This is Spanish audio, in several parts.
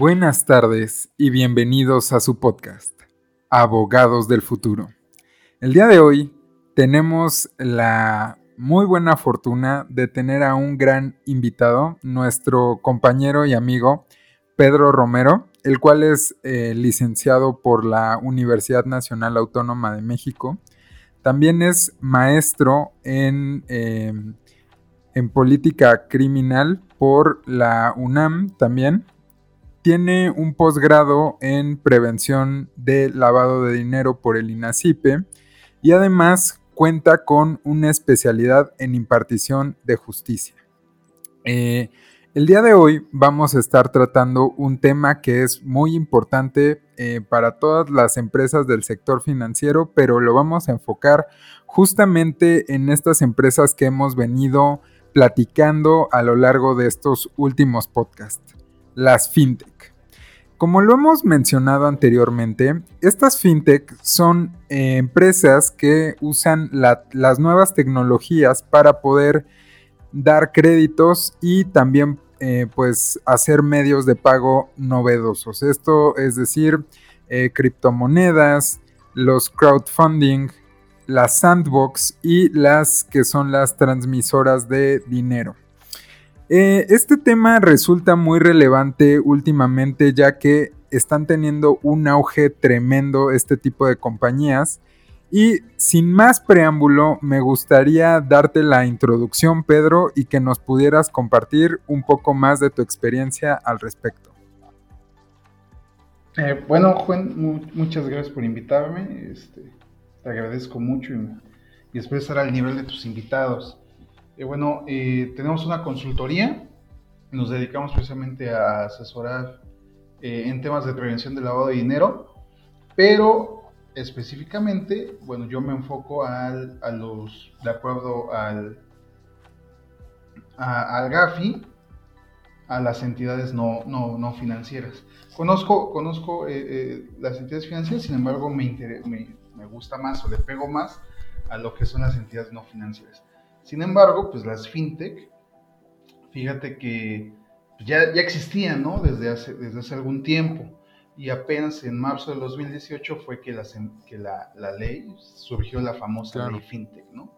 Buenas tardes y bienvenidos a su podcast, Abogados del Futuro. El día de hoy tenemos la muy buena fortuna de tener a un gran invitado, nuestro compañero y amigo Pedro Romero, el cual es eh, licenciado por la Universidad Nacional Autónoma de México. También es maestro en, em, en política criminal por la UNAM también. Tiene un posgrado en prevención de lavado de dinero por el INACIPE y además cuenta con una especialidad en impartición de justicia. Eh, el día de hoy vamos a estar tratando un tema que es muy importante eh, para todas las empresas del sector financiero, pero lo vamos a enfocar justamente en estas empresas que hemos venido platicando a lo largo de estos últimos podcasts, las fintech. Como lo hemos mencionado anteriormente, estas fintech son eh, empresas que usan las nuevas tecnologías para poder dar créditos y también eh, pues hacer medios de pago novedosos. Esto es decir, eh, criptomonedas, los crowdfunding, las sandbox y las que son las transmisoras de dinero. Eh, este tema resulta muy relevante últimamente ya que están teniendo un auge tremendo este tipo de compañías y sin más preámbulo, me gustaría darte la introducción, Pedro, y que nos pudieras compartir un poco más de tu experiencia al respecto. Eh, bueno, Juan, muchas gracias por invitarme. Este, te agradezco mucho y, espero estar al nivel de tus invitados. Eh, bueno, eh, tenemos una consultoría, nos dedicamos precisamente a asesorar en temas de prevención del lavado de dinero, pero específicamente, bueno, yo me enfoco al, a los, de acuerdo al, al GAFI, a las entidades no, no, no financieras. Conozco, conozco eh, eh, las entidades financieras, sin embargo me, me, me, gusta más o le pego más a lo que son las entidades no financieras. Sin embargo, pues las fintech, fíjate que ya, ya existían, ¿no? Desde hace, desde hace algún tiempo y apenas en marzo de 2018 fue que la, que la, la ley, surgió la famosa ley FinTech, ¿no?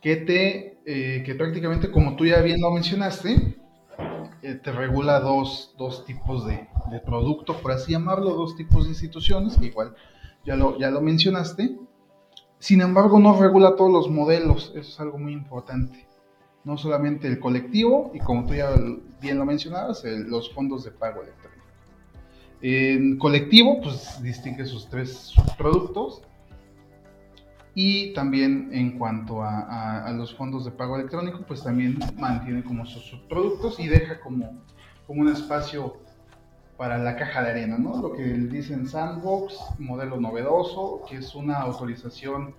Que, te, eh, que prácticamente, como tú ya bien lo mencionaste, eh, te regula dos, dos tipos de, de, producto, por así llamarlo, dos tipos de instituciones, igual ya lo, ya lo mencionaste. Sin embargo, no regula todos los modelos, eso es algo muy importante. No solamente el colectivo, y como tú ya bien lo mencionabas, los fondos de pago electrónico. En colectivo, pues distingue sus tres productos. Y también en cuanto a, los fondos de pago electrónico, pues también mantiene como sus subproductos y deja como, como un espacio para la caja de arena, ¿no? Lo que dicen sandbox, modelo novedoso, que es una autorización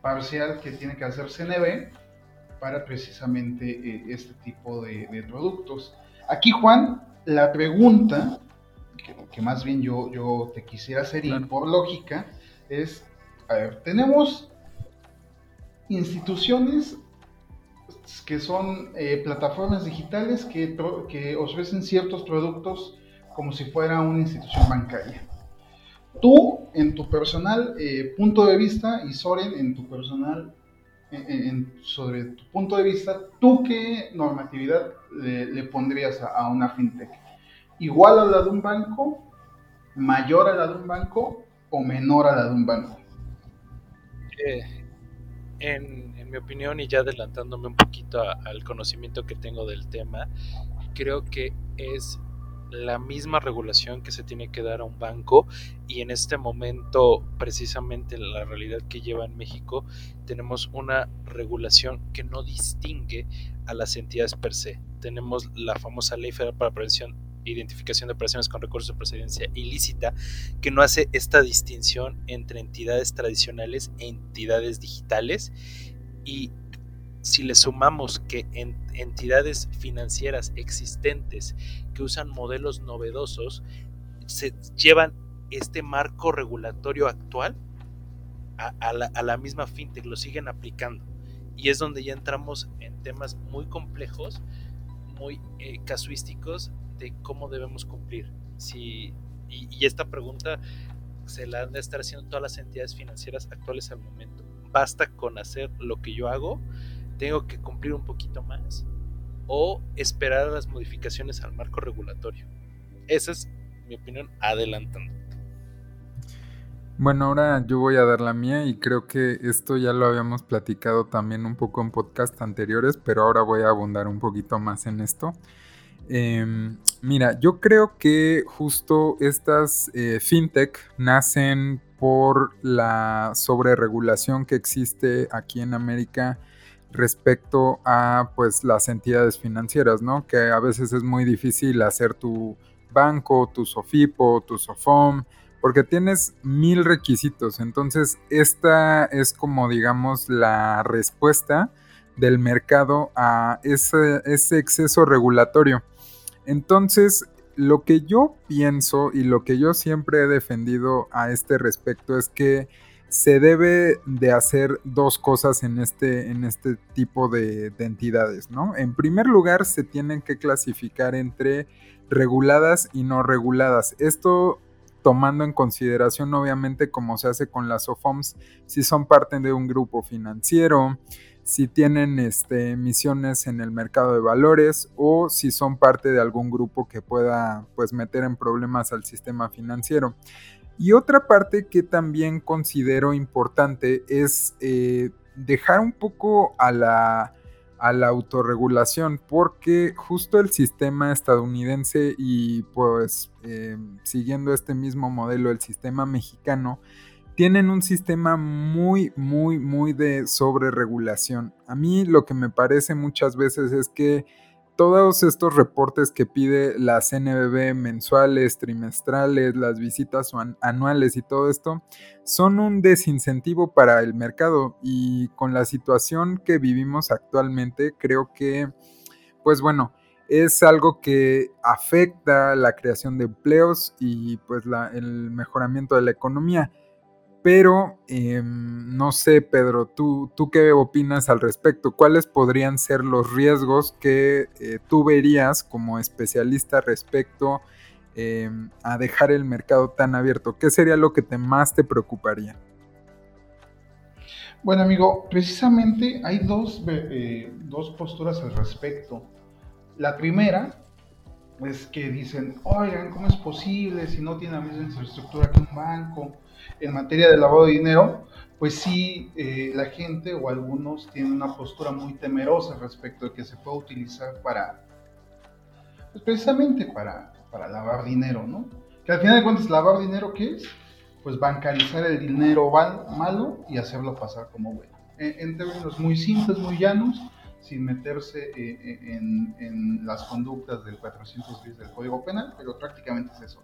parcial que tiene que hacer CNB para precisamente eh, este tipo de, de productos. Aquí, Juan, la pregunta que, más bien yo, yo te quisiera hacer, y por lógica, es, a ver, tenemos instituciones que son eh, plataformas digitales que, que ofrecen ciertos productos como si fuera una institución bancaria. Tú, en tu personal eh, punto de vista, y Soren, en tu personal, sobre tu punto de vista, ¿tú qué normatividad le, pondrías a, una fintech? igual a la de un banco, mayor a la de un banco o menor a la de un banco? Eh, en, mi opinión y ya adelantándome un poquito al conocimiento que tengo del tema, creo que es la misma regulación que se tiene que dar a un banco y en este momento precisamente la realidad que lleva en México tenemos una regulación que no distingue a las entidades per se. Tenemos la famosa Ley Federal para Prevención identificación de operaciones con recursos de procedencia ilícita, que no hace esta distinción entre entidades tradicionales e entidades digitales. Y si le sumamos que en entidades financieras existentes que usan modelos novedosos, se llevan este marco regulatorio actual a, la, misma fintech, lo siguen aplicando. Y es donde ya entramos en temas muy complejos, muy eh, casuísticos de cómo debemos cumplir. Y, esta pregunta se la han de estar haciendo todas las entidades financieras actuales al momento. ¿Basta con hacer lo que yo hago? ¿Tengo que cumplir un poquito más? ¿O esperar a las modificaciones al marco regulatorio? Esa es mi opinión adelantando. Bueno, ahora yo voy a dar la mía y creo que esto ya lo habíamos platicado también un poco en podcast anteriores, pero ahora voy a abundar un poquito más en esto. Em, mira, yo creo que justo estas eh, fintech nacen por la sobreregulación que existe aquí en América respecto a pues las entidades financieras, ¿no? Que a veces es muy difícil hacer tu banco, tu SOFIPO, tu SOFOM, porque tienes mil requisitos. Entonces, esta es como, digamos, la respuesta del mercado a ese, ese exceso regulatorio. Entonces, lo que yo pienso y lo que yo siempre he defendido a este respecto es que se debe de hacer dos cosas en este, en este tipo de, de, entidades, ¿no? En primer lugar, se tienen que clasificar entre reguladas y no reguladas. Esto tomando en consideración obviamente como se hace con las OFOMs, si son parte de un grupo financiero, si tienen este, emisiones en el mercado de valores o si son parte de algún grupo que pueda pues meter en problemas al sistema financiero. Y otra parte que también considero importante es eh, dejar un poco a la a la autorregulación porque justo el sistema estadounidense y pues eh, siguiendo este mismo modelo el sistema mexicano tienen un sistema muy muy muy de sobreregulación. A mí lo que me parece muchas veces es que todos estos reportes que pide la CNBB mensuales, trimestrales, las visitas anuales y todo esto, son un desincentivo para el mercado y con la situación que vivimos actualmente, creo que, pues bueno, es algo que afecta la creación de empleos y pues el mejoramiento de la economía. Pero em, no sé, Pedro, ¿tú, ¿tú qué opinas al respecto? ¿Cuáles podrían ser los riesgos que eh, tú verías como especialista respecto em, a dejar el mercado tan abierto? ¿Qué sería lo que te más te preocuparía? Bueno, amigo, precisamente hay dos, eh, dos posturas al respecto. La primera es que dicen, oigan, ¿cómo es posible si no tiene la misma infraestructura que un banco? En materia de lavado de dinero, pues sí, eh, la gente o algunos tienen una postura muy temerosa respecto de que se puede utilizar para, pues precisamente para, para lavar dinero, ¿no? Que al final de cuentas, lavar dinero, ¿qué es? Pues bancarizar el dinero malo y hacerlo pasar como bueno. En, términos muy simples, muy llanos, sin meterse eh, eh, en, en, las conductas del 410 del Código Penal, pero prácticamente es eso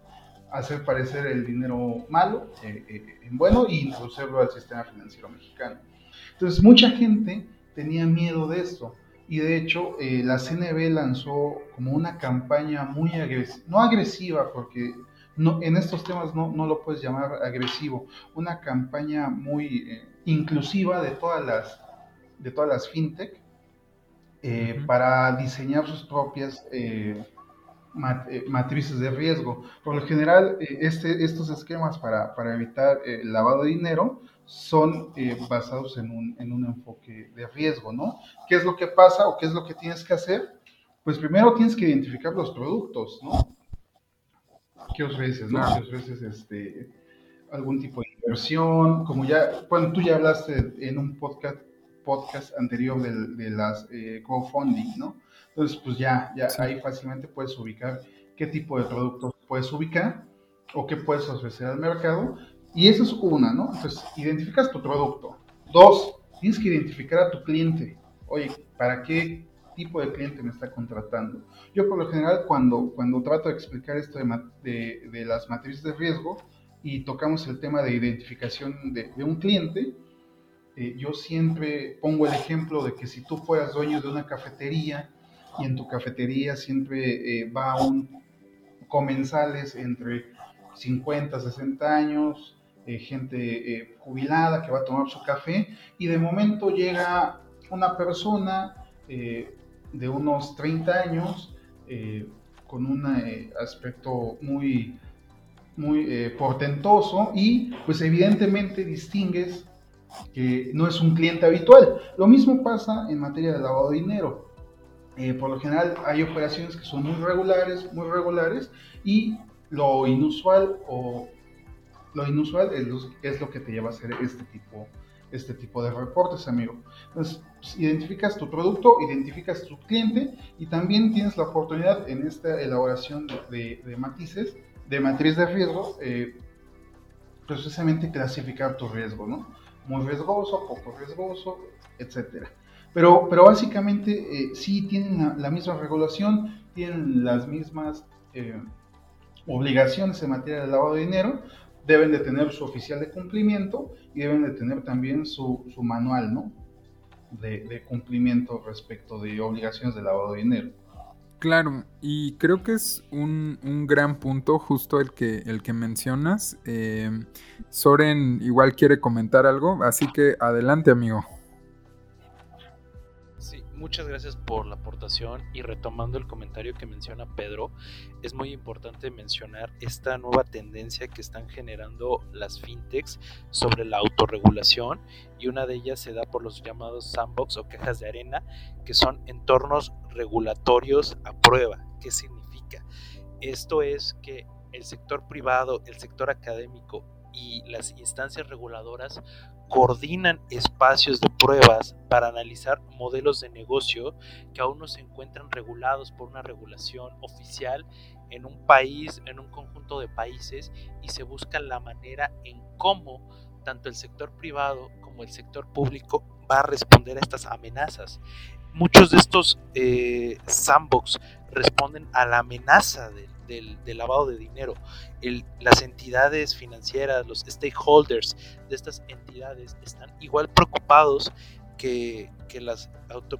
hacer parecer el dinero malo eh, eh, en bueno y introducirlo al sistema financiero mexicano. Entonces, mucha gente tenía miedo de esto. Y de hecho eh, la CNB lanzó como una campaña muy agresiva, no agresiva porque no, en estos temas no, no, lo puedes llamar agresivo, una campaña muy inclusiva de todas las, de todas las fintech para diseñar sus propias matrices de riesgo. Por lo general, eh, este, estos esquemas para, para evitar el eh, lavado de dinero son basados en un, en un, enfoque de riesgo, ¿no? ¿Qué es lo que pasa o qué es lo que tienes que hacer? Pues primero tienes que identificar los productos, ¿no? ¿Qué ofreces, no? ¿Qué ofreces este, algún tipo de inversión? Como ya, bueno, tú ya hablaste en un podcast, podcast anterior de, de las crowdfunding, ¿no? Entonces, pues ya, ya ahí fácilmente puedes ubicar qué tipo de productos puedes ubicar o qué puedes ofrecer al mercado. Y eso es una, ¿no? Entonces, identificas tu producto. Dos, tienes que identificar a tu cliente. Oye, ¿para qué tipo de cliente me está contratando? Yo por lo general cuando, cuando trato de explicar esto de, de, las matrices de riesgo y tocamos el tema de identificación de, de un cliente, eh, yo siempre pongo el ejemplo de que si tú fueras dueño de una cafetería y en tu cafetería siempre eh, va un comensales entre 50, 60 años, eh, gente eh, jubilada que va a tomar su café y de momento llega una persona de unos 30 años con un eh, aspecto muy, muy eh, portentoso y pues evidentemente distingues que no es un cliente habitual. Lo mismo pasa en materia de lavado de dinero. Eh, por lo general hay operaciones que son muy regulares, muy regulares y lo inusual o lo inusual es lo, que te lleva a hacer este tipo, este tipo de reportes, amigo. Entonces, pues, identificas tu producto, identificas tu cliente y también tienes la oportunidad en esta elaboración de, matices, de matriz de riesgo, eh, precisamente clasificar tu riesgo, ¿no? Muy riesgoso, poco riesgoso, etcétera. Pero, pero básicamente eh, sí tienen la, misma regulación, tienen las mismas eh, obligaciones en materia de lavado de dinero, deben de tener su oficial de cumplimiento y deben de tener también su, su manual ¿no? de, de, cumplimiento respecto de obligaciones de lavado de dinero. Claro, y creo que es un, un gran punto justo el que, el que mencionas. Eh, Soren igual quiere comentar algo, así que adelante amigo. Muchas gracias por la aportación y retomando el comentario que menciona Pedro, es muy importante mencionar esta nueva tendencia que están generando las fintechs sobre la autorregulación y una de ellas se da por los llamados sandbox o quejas de arena, que son entornos regulatorios a prueba. ¿Qué significa? Esto es que el sector privado, el sector académico y las instancias reguladoras coordinan espacios de pruebas para analizar modelos de negocio que aún no se encuentran regulados por una regulación oficial en un país, en un conjunto de países, y se busca la manera en cómo tanto el sector privado como el sector público va a responder a estas amenazas. Muchos de estos eh, sandbox responden a la amenaza del, lavado de dinero. las entidades financieras, los stakeholders de estas entidades están igual preocupados que, las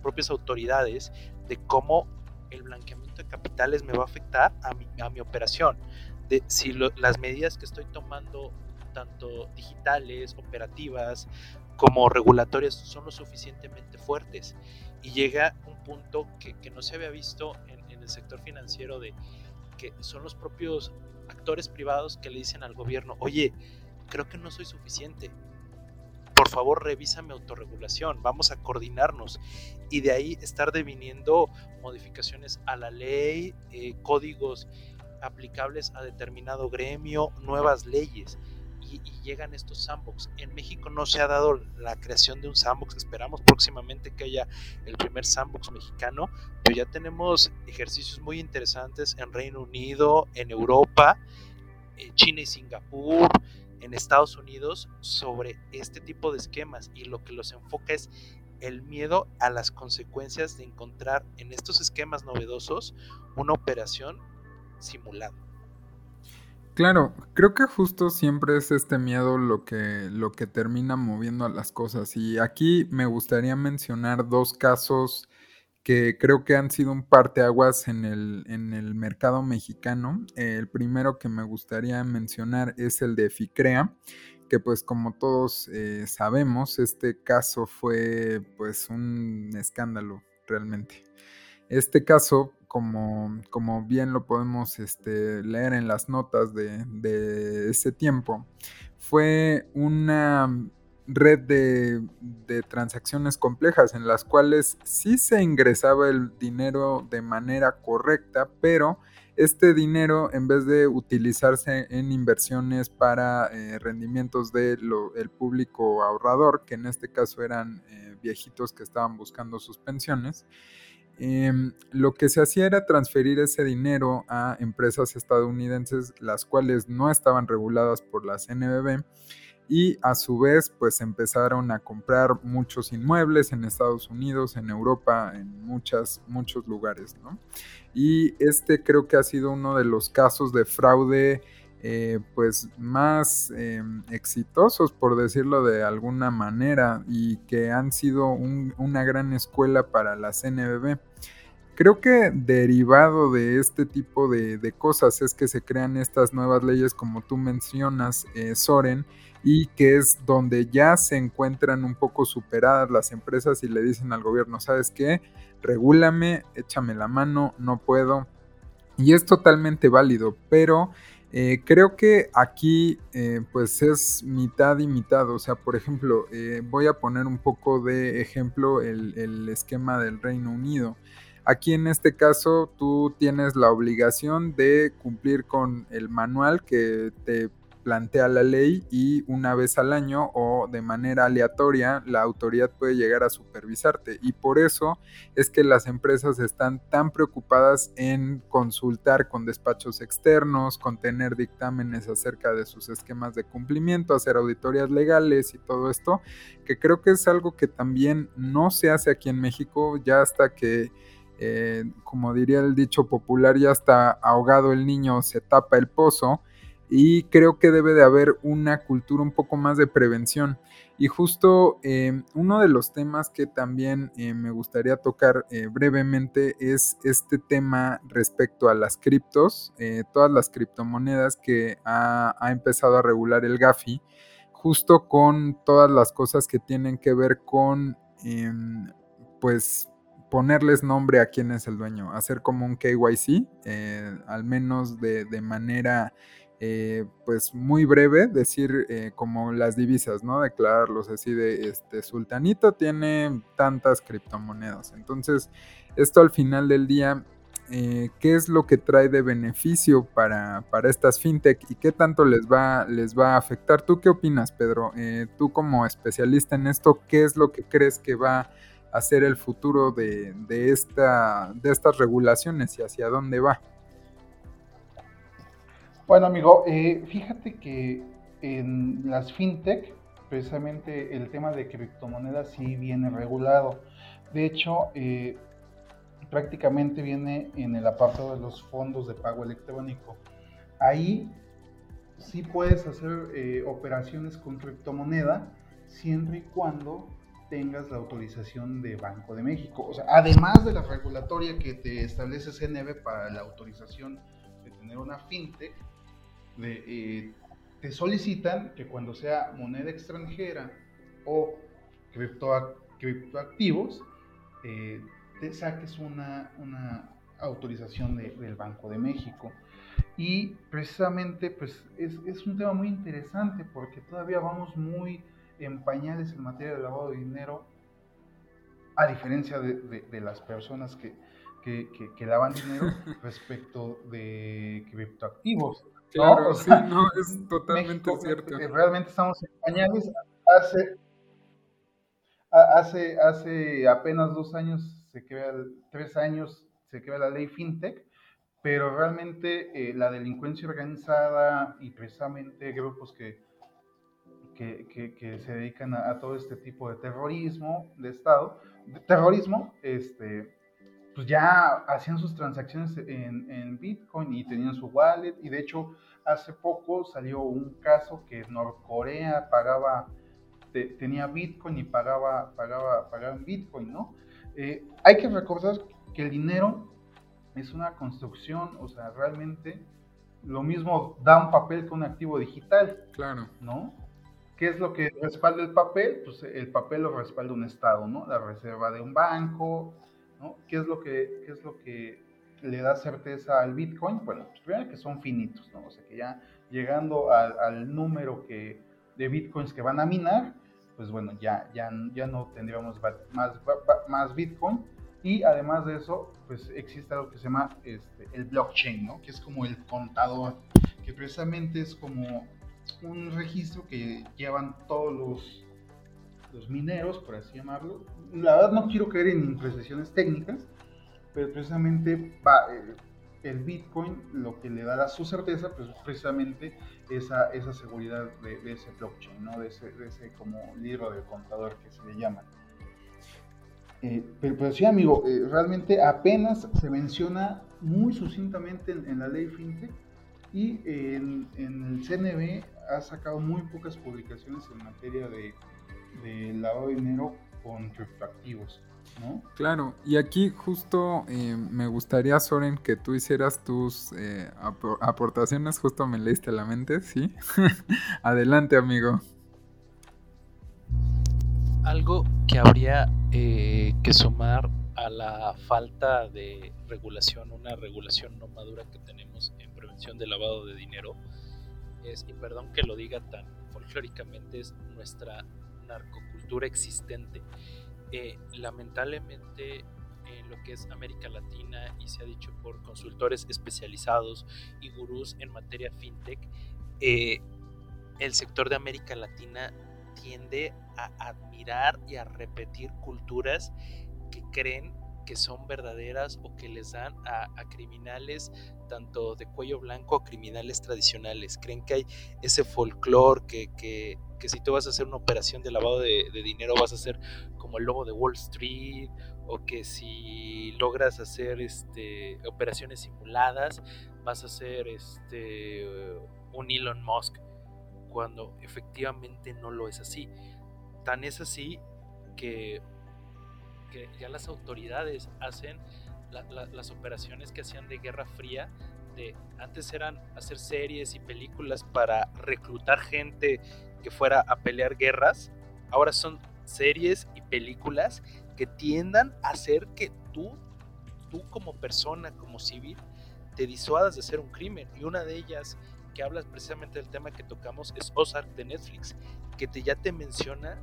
propias autoridades de cómo el blanqueamiento de capitales me va a afectar a mi, a mi operación. De si las medidas que estoy tomando, tanto digitales, operativas, como regulatorias, son lo suficientemente fuertes. Y llega un punto que, que no se había visto en, el sector financiero de son los propios actores privados que le dicen al gobierno, oye, creo que no soy suficiente. Por favor, revisa mi autorregulación, vamos a coordinarnos. Y de ahí estar deviniendo modificaciones a la ley, eh, códigos aplicables a determinado gremio, nuevas leyes y, llegan estos sandbox. En México no se ha dado la creación de un sandbox, esperamos próximamente que haya el primer sandbox mexicano, pero ya tenemos ejercicios muy interesantes en Reino Unido, en Europa, en China y Singapur, en Estados Unidos sobre este tipo de esquemas y lo que los enfoca es el miedo a las consecuencias de encontrar en estos esquemas novedosos una operación simulada. Claro, creo que justo siempre es este miedo lo que, lo que termina moviendo a las cosas. Y aquí me gustaría mencionar dos casos que creo que han sido un parteaguas en el, en el mercado mexicano. El primero que me gustaría mencionar es el de FICREA, que pues como todos eh, sabemos, este caso fue pues un escándalo realmente. Este caso como, como bien lo podemos este, leer en las notas de, ese tiempo, fue una red de, de, transacciones complejas en las cuales sí se ingresaba el dinero de manera correcta, pero este dinero en vez de utilizarse en inversiones para eh, rendimientos del público ahorrador, que en este caso eran eh, viejitos que estaban buscando sus pensiones, Em, lo que se hacía era transferir ese dinero a empresas estadounidenses, las cuales no estaban reguladas por la CNBB y a su vez pues empezaron a comprar muchos inmuebles en Estados Unidos, en Europa, en muchas, muchos lugares, Y este creo que ha sido uno de los casos de fraude eh, pues más em, exitosos, por decirlo de alguna manera, y que han sido una gran escuela para la CNBB. Creo que derivado de este tipo de, cosas es que se crean estas nuevas leyes como tú mencionas, eh, Soren, y que es donde ya se encuentran un poco superadas las empresas y le dicen al gobierno, ¿sabes qué? Regúlame, échame la mano, no puedo, Y es totalmente válido, pero eh, creo que aquí eh, pues es mitad y mitad. O sea, por ejemplo, eh, voy a poner un poco de ejemplo el, el esquema del Reino Unido. Aquí en este caso tú tienes la obligación de cumplir con el manual que te plantea la ley y una vez al año o de manera aleatoria la autoridad puede llegar a supervisarte. Y por eso es que las empresas están tan preocupadas en consultar con despachos externos, con tener dictámenes acerca de sus esquemas de cumplimiento, hacer auditorías legales y todo esto, que creo que es algo que también no se hace aquí en México ya hasta que eh, como diría el dicho popular, ya está ahogado el niño, se tapa el pozo y creo que debe de haber una cultura un poco más de prevención. Y justo eh, uno de los temas que también eh, me gustaría tocar eh, brevemente es este tema respecto a las criptos, todas las criptomonedas que ha, ha, empezado a regular el GAFI, justo con todas las cosas que tienen que ver con, em, pues, ponerles nombre a quién es el dueño, hacer como un KYC, al menos de, de manera eh, pues muy breve, decir eh, como las divisas, ¿no? Declararlos así de, este, Sultanito tiene tantas criptomonedas. Entonces, esto al final del día, eh, ¿qué es lo que trae de beneficio para, para, estas fintech y qué tanto les va, les va a afectar? ¿Tú qué opinas, Pedro? tú como especialista en esto, ¿qué es lo que crees que va a ser el futuro de, de, esta, de estas regulaciones y hacia dónde va? Bueno, amigo, eh, fíjate que en las fintech, precisamente el tema de criptomonedas sí viene regulado. De hecho, eh, prácticamente viene en el apartado de los fondos de pago electrónico. Ahí sí puedes hacer eh, operaciones con criptomoneda siempre y cuando tengas la autorización de Banco de México. O sea, además de la regulatoria que te establece CNB para la autorización de tener una fintech, eh, te solicitan que cuando sea moneda extranjera o criptoactivos, eh, te saques una, una autorización del Banco de México. Y precisamente pues es, es, un tema muy interesante porque todavía vamos muy en pañales en materia de lavado de dinero, a diferencia de, de, las personas que, que, que, lavan dinero respecto de criptoactivos. Claro, sí, no, es totalmente cierto. Eh, realmente estamos en pañales. Hace, hace, hace apenas dos años, se crea, tres años, se crea la ley FinTech, pero realmente eh, la delincuencia organizada y precisamente grupos que, que, que, se dedican a, a, todo este tipo de terrorismo de Estado, de terrorismo, este, pues ya hacían sus transacciones en, Bitcoin y tenían su wallet. Y de hecho, hace poco salió un caso que Norcorea pagaba, tenía Bitcoin y pagaba, pagaba, pagaba en Bitcoin, ¿no? Eh, hay que recordar que el dinero es una construcción, o sea, realmente lo mismo da un papel que un activo digital. Claro. ¿No? ¿Qué es lo que respalda el papel? Pues el papel lo respalda un Estado, ¿no? La reserva de un banco, ¿Qué es lo que, es lo que le da certeza al Bitcoin? Bueno, pues primero que son finitos, ¿no? O sea, que ya llegando al, número que, de Bitcoins que van a minar, pues bueno, ya, ya, ya no tendríamos más, más Bitcoin. Y además de eso, pues existe algo que se llama este, el blockchain, ¿no? Que es como el contador, que precisamente es como un registro que llevan todos los los mineros, por así llamarlo. La verdad no quiero caer en imprecisiones técnicas, pero precisamente eh, el Bitcoin lo que le da su certeza, pues precisamente esa, esa seguridad de, ese blockchain, ¿no? de, ese, de ese como libro de contador que se le llama. Eh, pero, sí, amigo, eh, realmente apenas se menciona muy sucintamente en, la ley FinTech y en, en, el CNB ha sacado muy pocas publicaciones en materia de, de lavado de dinero con criptoactivos. ¿no? Claro, y aquí justo eh, me gustaría, Soren, que tú hicieras tus eh, aportaciones, justo me leíste la mente, ¿sí? Adelante, amigo. Algo que habría eh, que sumar a la falta de regulación, una regulación no madura que tenemos en prevención del lavado de dinero, es, y perdón que lo diga tan folclóricamente, es nuestra narcocultura existente. Eh, lamentablemente en lo que es América Latina y se ha dicho por consultores especializados y gurús en materia fintech, eh, el sector de América Latina tiende a admirar y a repetir culturas que creen que son verdaderas o que les dan a, criminales tanto de cuello blanco a criminales tradicionales. Creen que hay ese folclore que, que, que, si tú vas a hacer una operación de lavado de, dinero vas a ser como el lobo de Wall Street o que si logras hacer este, operaciones simuladas vas a ser este, un Elon Musk cuando efectivamente no lo es así. Tan es así que, que ya las autoridades hacen las operaciones que hacían de Guerra Fría, de antes eran hacer series y películas para reclutar gente que fuera a pelear guerras, ahora son series y películas que tiendan a hacer que tú, tú como persona, como civil, te disuadas de hacer un crimen. Y una de ellas que hablas precisamente del tema que tocamos es Ozark de Netflix, que te, ya te menciona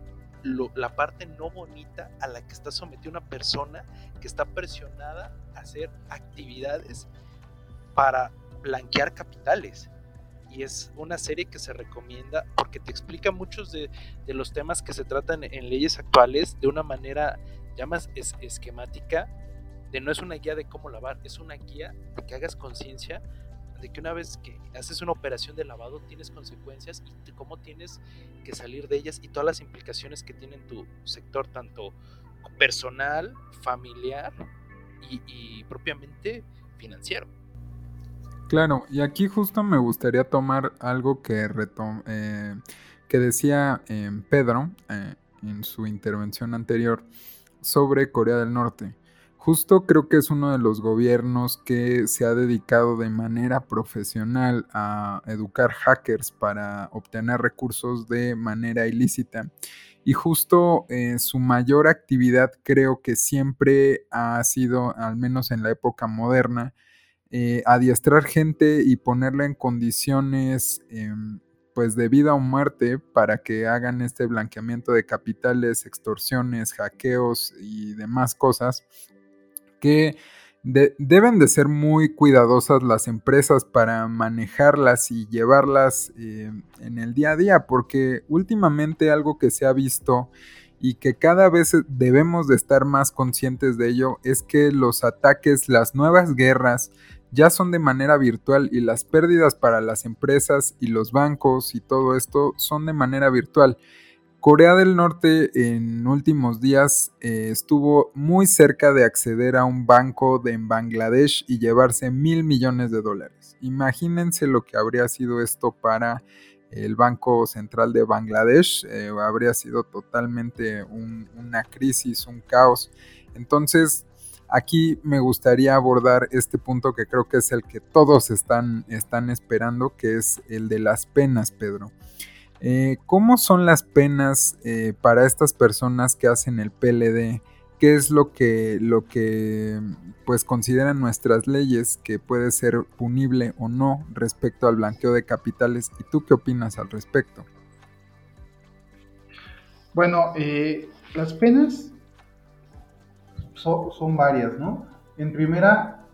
la parte no bonita a la que está sometida una persona que está presionada a hacer actividades para blanquear capitales. Y es una serie que se recomienda porque te explica muchos de, los temas que se tratan en leyes actuales de una manera ya más esquemática, de no es una guía de cómo lavar, es una guía de que hagas conciencia de que una vez que haces una operación de lavado tienes consecuencias y cómo tienes que salir de ellas y todas las implicaciones que tiene en tu sector, tanto personal, familiar y, propiamente financiero. Claro, y aquí justo me gustaría tomar algo que, eh, que decía eh, Pedro eh, en su intervención anterior sobre Corea del Norte. Justo creo que es uno de los gobiernos que se ha dedicado de manera profesional a educar hackers para obtener recursos de manera ilícita. Y justo eh, su mayor actividad creo que siempre ha sido, al menos en la época moderna, eh, adiestrar gente y ponerla en condiciones em, pues de vida o muerte para que hagan este blanqueamiento de capitales, extorsiones, hackeos y demás cosas que deben de ser muy cuidadosas las empresas para manejarlas y llevarlas eh, en el día a día, porque últimamente algo que se ha visto y que cada vez debemos de estar más conscientes de ello es que los ataques, las nuevas guerras, ya son de manera virtual y las pérdidas para las empresas y los bancos y todo esto son de manera virtual. Corea del Norte en últimos días eh, estuvo muy cerca de acceder a un banco de en Bangladesh y llevarse mil millones de dólares. Imagínense lo que habría sido esto para el Banco Central de Bangladesh. Eh, habría sido totalmente una crisis, un caos. Entonces, aquí me gustaría abordar este punto que creo que es el que todos están, están esperando, que es el de las penas, Pedro. Eh, ¿Cómo son las penas eh, para estas personas que hacen el PLD? ¿Qué es lo que, lo que pues consideran nuestras leyes que puede ser punible o no respecto al blanqueo de capitales? ¿Y tú qué opinas al respecto? Bueno, eh, las penas son varias, ¿no? En primera,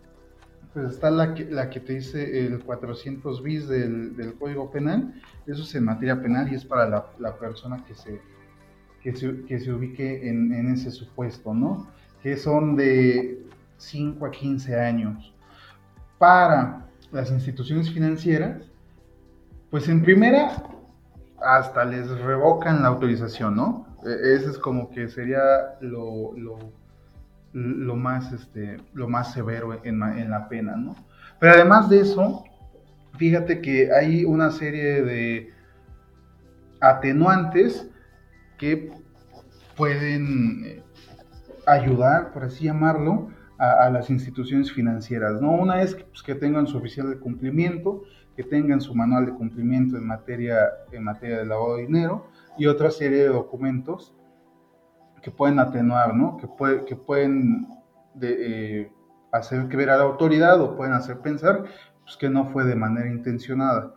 pues está la que, la que te dice el 400 bis del, Código Penal, eso es en materia penal y es para la, persona que se, que se, ubique en, ese supuesto, ¿no? Que son de 5 a 15 años. Para las instituciones financieras, pues en primera, hasta les revocan la autorización, ¿no? E, ese es como que sería lo más, este, lo más severo en, en, la pena, ¿no? Pero además de eso, fíjate que hay una serie de atenuantes que pueden eh, ayudar, por así llamarlo, a, las instituciones financieras, ¿no? Una es que, pues, que tengan su oficial de cumplimiento, que tengan su manual de cumplimiento en materia, en materia de lavado de dinero y otra serie de documentos que pueden atenuar, ¿no? Que, puede, que pueden de, hacer que ver a la autoridad o pueden hacer pensar pues, que no fue de manera intencionada.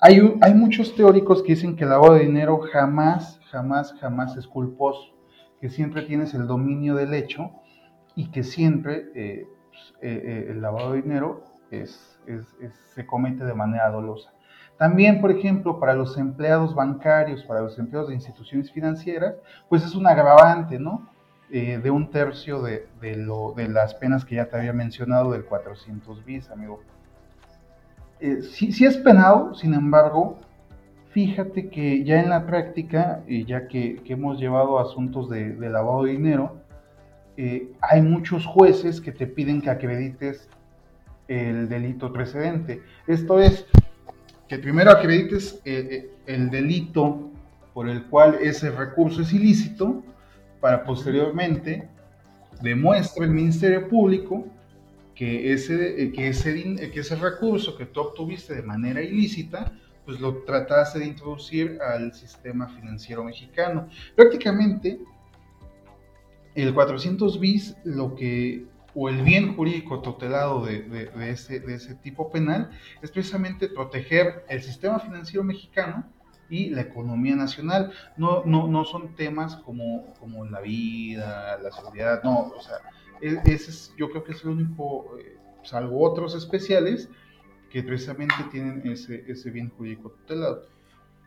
Hay, hay muchos teóricos que dicen que el lavado de dinero jamás, jamás, jamás es culposo, que siempre tienes el dominio del hecho y que siempre eh, pues, eh, eh, el lavado de dinero es, se comete de manera dolosa. También, por ejemplo, para los empleados bancarios, para los empleados de instituciones financieras, pues es un agravante, ¿no? de un tercio de, lo, de las penas que ya te había mencionado del 400 bis, amigo. Eh, sí, es penado, sin embargo, fíjate que ya en la práctica, y ya que, hemos llevado asuntos de, lavado de dinero, eh, hay muchos jueces que te piden que acredites el delito precedente. Esto es, que primero acredites eh, el delito por el cual ese recurso es ilícito, para posteriormente demuestre el Ministerio Público que ese, eh, que ese, eh, que ese recurso que tú obtuviste de manera ilícita, pues lo trataste de introducir al sistema financiero mexicano. Prácticamente, el 400 bis, lo que, o el bien jurídico tutelado de, de, ese, de ese tipo penal, es precisamente proteger el sistema financiero mexicano y la economía nacional. No, no, no son temas como, como la vida, la seguridad, no, o sea, e, ese es, yo creo que es el único, eh, salvo otros especiales, que precisamente tienen ese, ese bien jurídico tutelado.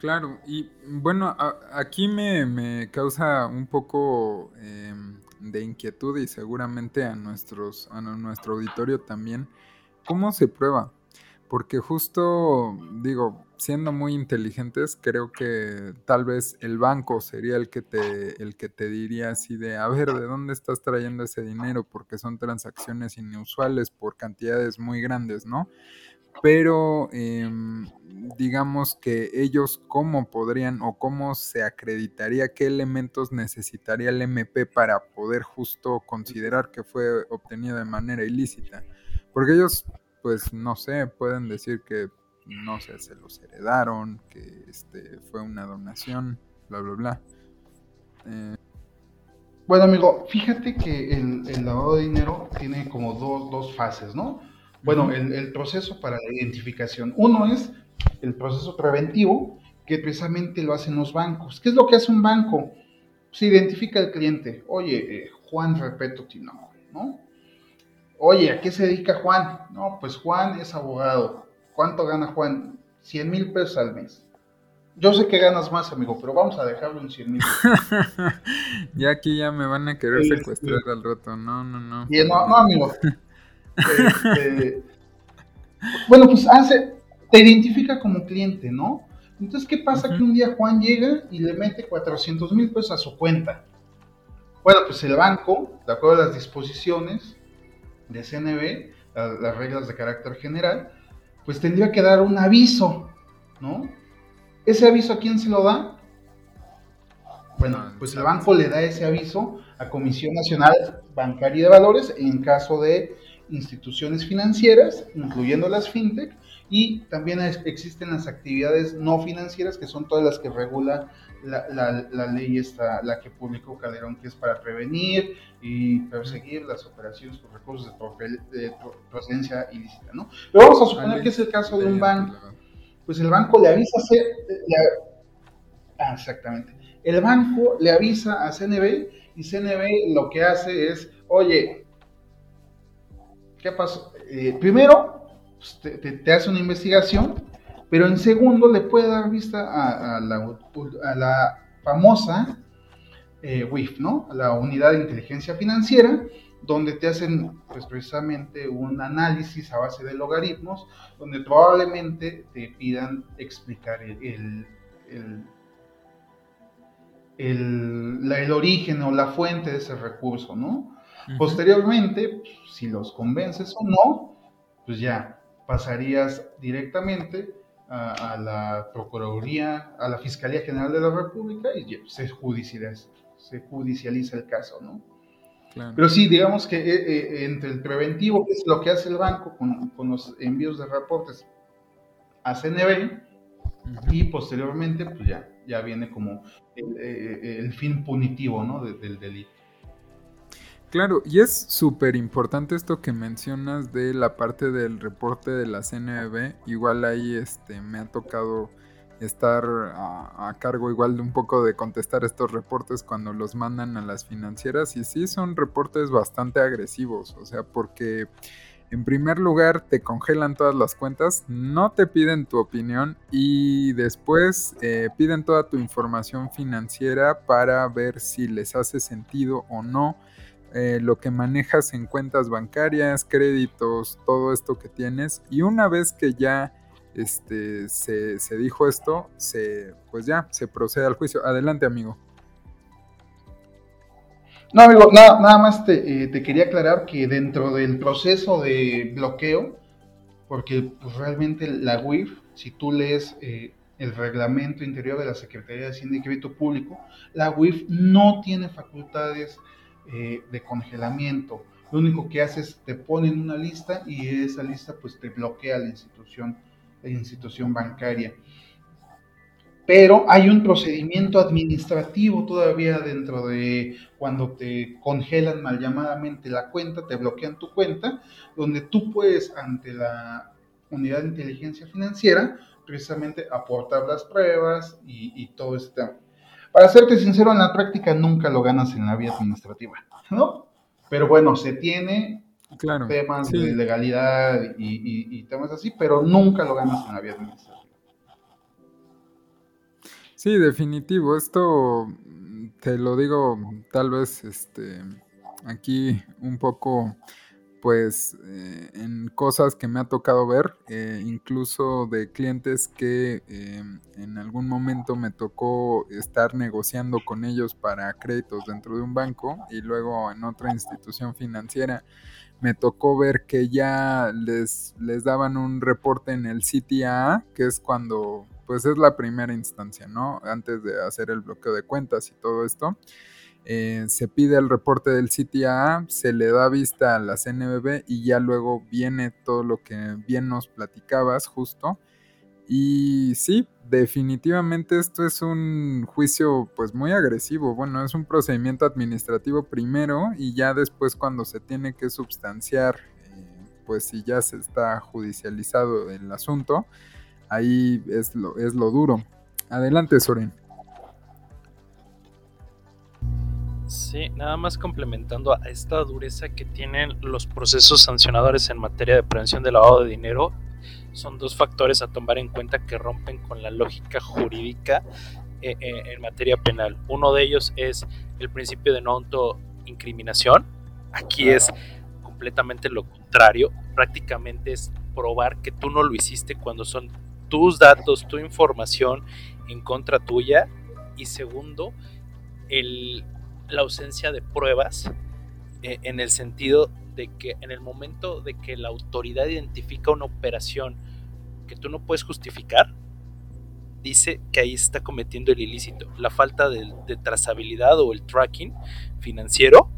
Claro, y bueno, aquí me, causa un poco em, de inquietud y seguramente a, nuestros, a nuestro auditorio también, ¿cómo se prueba? Porque justo, digo, siendo muy inteligentes, creo que tal vez el banco sería el que te, el que te diría así de, a ver, ¿de dónde estás trayendo ese dinero? Porque son transacciones inusuales por cantidades muy grandes, ¿no? Pero em, digamos que ellos cómo podrían o cómo se acreditaría qué elementos necesitaría el MP para poder justo considerar que fue obtenido de manera ilícita. Porque ellos pues no sé, pueden decir que no sé, se los heredaron, que este fue una donación, bla, bla, bla. Eh, bueno, amigo, fíjate que el, lavado de dinero tiene como dos, fases, ¿no? Bueno, el, proceso para la identificación. Uno es el proceso preventivo, que precisamente lo hacen los bancos. ¿Qué es lo que hace un banco? Se identifica al cliente. Oye, eh, Juan Repeto Tinoco, ¿no? Oye, ¿a qué se dedica Juan? No, pues Juan es abogado. ¿Cuánto gana Juan? 100 mil pesos al mes. Yo sé que ganas más, amigo, pero vamos a dejarlo en 100 mil. ya aquí ya me van a querer secuestrar al rato. No, no, no. no, no, amigo. Este, bueno, pues hace, te identifica como cliente, ¿no? Entonces, ¿qué pasa que un día Juan llega y le mete 400 mil pesos a su cuenta? Bueno, pues el banco, de acuerdo a las disposiciones, de CNB, las reglas de carácter general, pues tendría que dar un aviso, ¿no? ¿Ese aviso a quién se lo da? Bueno, pues el banco le da ese aviso a Comisión Nacional Bancaria de Valores en caso de instituciones financieras, incluyendo las fintech, y también existen las actividades no financieras, que son todas las que regula la, ley esta, la que publicó Calderón, que es para prevenir y perseguir las operaciones con recursos de, procedencia ilícita, ¿no? Pero vamos a suponer que es el caso de un banco. Pues el banco le avisa a ah, exactamente. El banco le avisa a CNB y CNB lo que hace es, oye, ¿qué pasó? Eh, primero, pues, te hace una investigación pero en segundo le puede dar vista a, la, famosa eh, WIF, ¿no? La Unidad de Inteligencia Financiera, donde te hacen pues, precisamente un análisis a base de logaritmos, donde probablemente te pidan explicar el, el, origen o la fuente de ese recurso, ¿no? Posteriormente, si los convences o no, pues ya pasarías directamente a, la Procuraduría, a la Fiscalía General de la República y se judicializa, se judicializa el caso, ¿no? Pero sí, digamos que eh, eh, entre el preventivo, que es lo que hace el banco con, con los envíos de reportes a CNB, y posteriormente, pues ya, ya viene como el, eh, fin punitivo, ¿no? del delito. Claro, y es súper importante esto que mencionas de la parte del reporte de la CNB. Igual ahí este, me ha tocado estar a, cargo igual de un poco de contestar estos reportes cuando los mandan a las financieras y sí son reportes bastante agresivos, o sea, porque en primer lugar te congelan todas las cuentas, no te piden tu opinión y después eh, piden toda tu información financiera para ver si les hace sentido o no. Eh, lo que manejas en cuentas bancarias, créditos, todo esto que tienes. Y una vez que ya este, se, dijo esto, se, pues ya, se procede al juicio. Adelante, amigo. No, amigo, nada, nada más te, eh, quería aclarar que dentro del proceso de bloqueo, porque pues, realmente la WIF, si tú lees eh, el reglamento interior de la Secretaría de Hacienda y Crédito Público, la WIF no tiene facultades eh, de congelamiento. Lo único que hace es te pone en una lista y esa lista pues te bloquea la institución institución bancaria. Pero hay un procedimiento administrativo todavía dentro de cuando te congelan mal llamadamente la cuenta, te bloquean tu cuenta, donde tú puedes ante la unidad de inteligencia financiera precisamente aportar las pruebas y, todo este. Para serte sincero, en la práctica nunca lo ganas en la vía administrativa, ¿no? Pero bueno, se tiene temas de legalidad y, temas así, pero nunca lo ganas en la vía administrativa. Sí, definitivo. Esto te lo digo tal vez este aquí un poco pues eh, en cosas que me ha tocado ver, eh, incluso de clientes que em, en algún momento me tocó estar negociando con ellos para créditos dentro de un banco y luego en otra institución financiera me tocó ver que ya les, les daban un reporte en el CTA, que es cuando, pues es la primera instancia, ¿no? Antes de hacer el bloqueo de cuentas y todo esto. Eh, se pide el reporte del CTA, se le da vista a la CNBB y ya luego viene todo lo que bien nos platicabas justo. Y sí, definitivamente esto es un juicio pues muy agresivo. Bueno, es un procedimiento administrativo primero y ya después cuando se tiene que substanciar, eh, pues si ya se está judicializado el asunto, ahí es lo, es lo duro. Adelante, Soren. Sí, nada más complementando a esta dureza que tienen los procesos sancionadores en materia de prevención del lavado de dinero, son dos factores a tomar en cuenta que rompen con la lógica jurídica eh, eh, en materia penal. Uno de ellos es el principio de no autoincriminación. Aquí es completamente lo contrario. Prácticamente es probar que tú no lo hiciste cuando son tus datos, tu información en contra tuya. Y segundo, la ausencia de pruebas eh, en el sentido de que en el momento de que la autoridad identifica una operación que tú no puedes justificar, dice que ahí está cometiendo el ilícito. La falta de, trazabilidad o el tracking financiero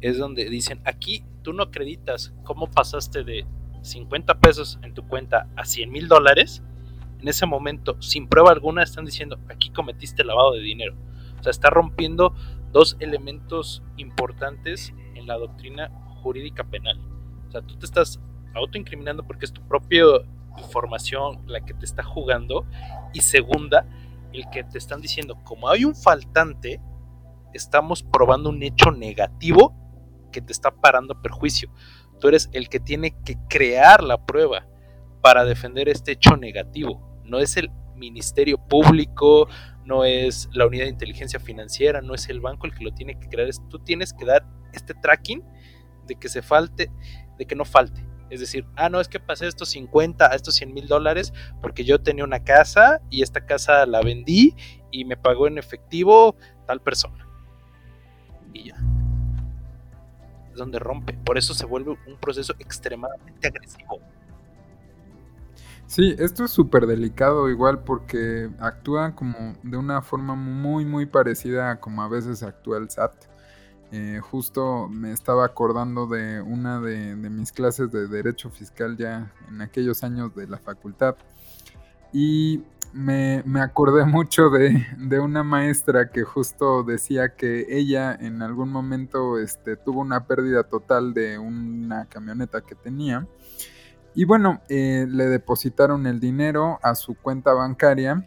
es donde dicen, aquí tú no acreditas cómo pasaste de 50 pesos en tu cuenta a 100 mil dólares. En ese momento, sin prueba alguna, están diciendo, aquí cometiste lavado de dinero. O sea, está rompiendo dos elementos importantes en la doctrina jurídica penal. O sea, tú te estás autoincriminando porque es tu propia información la que te está jugando. Y segunda, el que te están diciendo, como hay un faltante, estamos probando un hecho negativo que te está parando perjuicio. Tú eres el que tiene que crear la prueba para defender este hecho negativo. No es el Ministerio Público, no es la unidad de inteligencia financiera, no es el banco el que lo tiene que crear. tú tienes que dar este tracking de que se falte, de que no falte. Es decir, ah, no, es que pasé estos 50 a estos 100 mil dólares porque yo tenía una casa y esta casa la vendí y me pagó en efectivo tal persona. Y ya. Es donde rompe. Por eso se vuelve un proceso extremadamente agresivo. Sí, esto es súper delicado igual porque actúa como de una forma muy muy parecida a como a veces actúa el SAT. Eh, justo me estaba acordando de una de, mis clases de Derecho Fiscal ya en aquellos años de la facultad. Y me, acordé mucho de, una maestra que justo decía que ella en algún momento este, tuvo una pérdida total de una camioneta que tenía. Y bueno, eh, le depositaron el dinero a su cuenta bancaria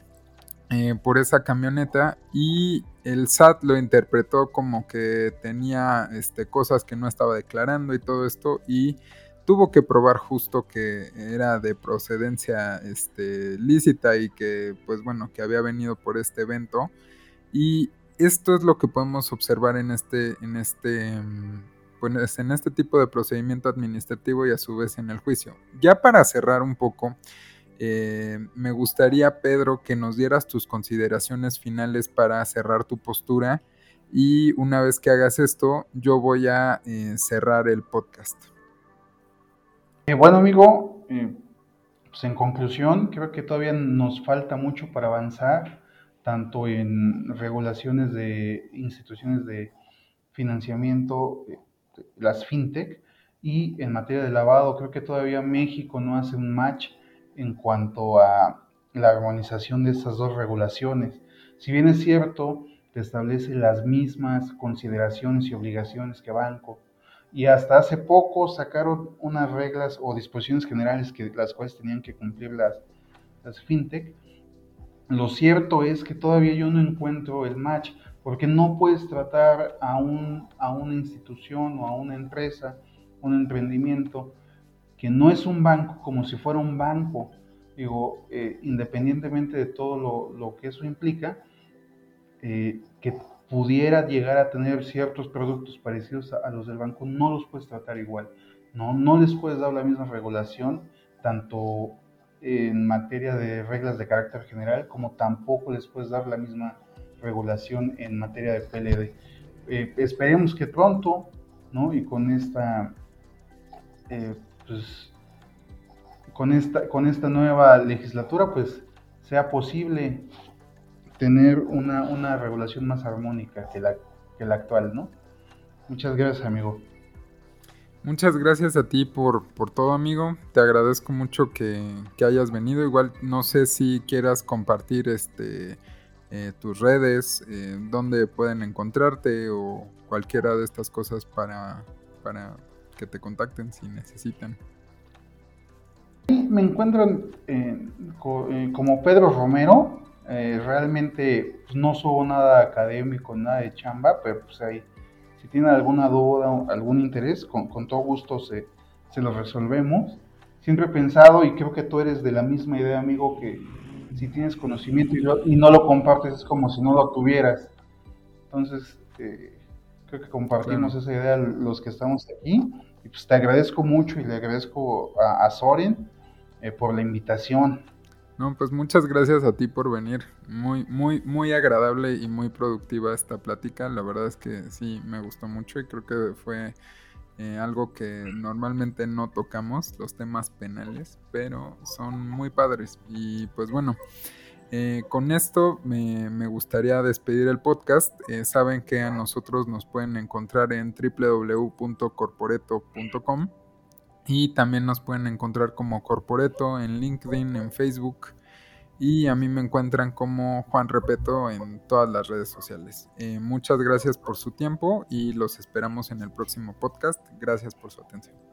eh, por esa camioneta y el SAT lo interpretó como que tenía este, cosas que no estaba declarando y todo esto y tuvo que probar justo que era de procedencia este, lícita y que pues bueno que había venido por este evento. Y esto es lo que podemos observar en este en este pues en este tipo de procedimiento administrativo y a su vez en el juicio ya para cerrar un poco eh, me gustaría, Pedro, que nos dieras tus consideraciones finales para cerrar tu postura y una vez que hagas esto, yo voy a eh, cerrar el podcast. Eh, bueno, amigo, pues en conclusión, creo que todavía nos falta mucho para avanzar, tanto en regulaciones de instituciones de financiamiento, las fintech, y en materia de lavado, creo que todavía México no hace un match en cuanto a la armonización de estas dos regulaciones. Si bien es cierto, te establece las mismas consideraciones y obligaciones que banco, y hasta hace poco sacaron unas reglas o disposiciones generales que las cuales tenían que cumplir las, las fintech. Lo cierto es que todavía yo no encuentro el match, porque no puedes tratar a, un, a una institución o a una empresa, un emprendimiento, que no es un banco como si fuera un banco, digo, eh, independientemente de todo lo, que eso implica, eh, que pudiera llegar a tener ciertos productos parecidos a, los del banco, no los puedes tratar igual, no, no les puedes dar la misma regulación, tanto en materia de reglas de carácter general, como tampoco les puedes dar la misma regulación en materia de PLD. Eh, esperemos que pronto, ¿no? Y con esta pues, con esta, con esta nueva legislatura, pues sea posible tener una, regulación más armónica que la, que la actual, ¿no? Muchas gracias, amigo. Muchas gracias a ti por, por todo, amigo. Te agradezco mucho que, hayas venido. Igual no sé si quieras compartir este eh, tus redes, eh, dónde pueden encontrarte o cualquiera de estas cosas para, para que te contacten si necesitan. Me encuentro eh, como Pedro Romero. Eh, realmente pues, no subo nada académico, nada de chamba, pero pues ahí, si tienen alguna duda algún interés, con, todo gusto se, se lo resolvemos. Siempre he pensado, y creo que tú eres de la misma idea, amigo, que si tienes conocimiento y, no lo compartes es como si no lo tuvieras. Entonces, eh, creo que compartimos esa idea los que estamos aquí. Y pues te agradezco mucho y le agradezco a, Soren eh, por la invitación. No, pues muchas gracias a ti por venir. Muy, muy, muy agradable y muy productiva esta plática. La verdad es que sí, me gustó mucho y creo que fue eh, algo que normalmente no tocamos, los temas penales, pero son muy padres. Y pues bueno, eh, con esto me, gustaría despedir el podcast. Eh, saben que a nosotros nos pueden encontrar en www.corporeto.com y también nos pueden encontrar como Corporeto en LinkedIn, en Facebook y a mí me encuentran como Juan Repeto en todas las redes sociales. Eh, muchas gracias por su tiempo y los esperamos en el próximo podcast. Gracias por su atención.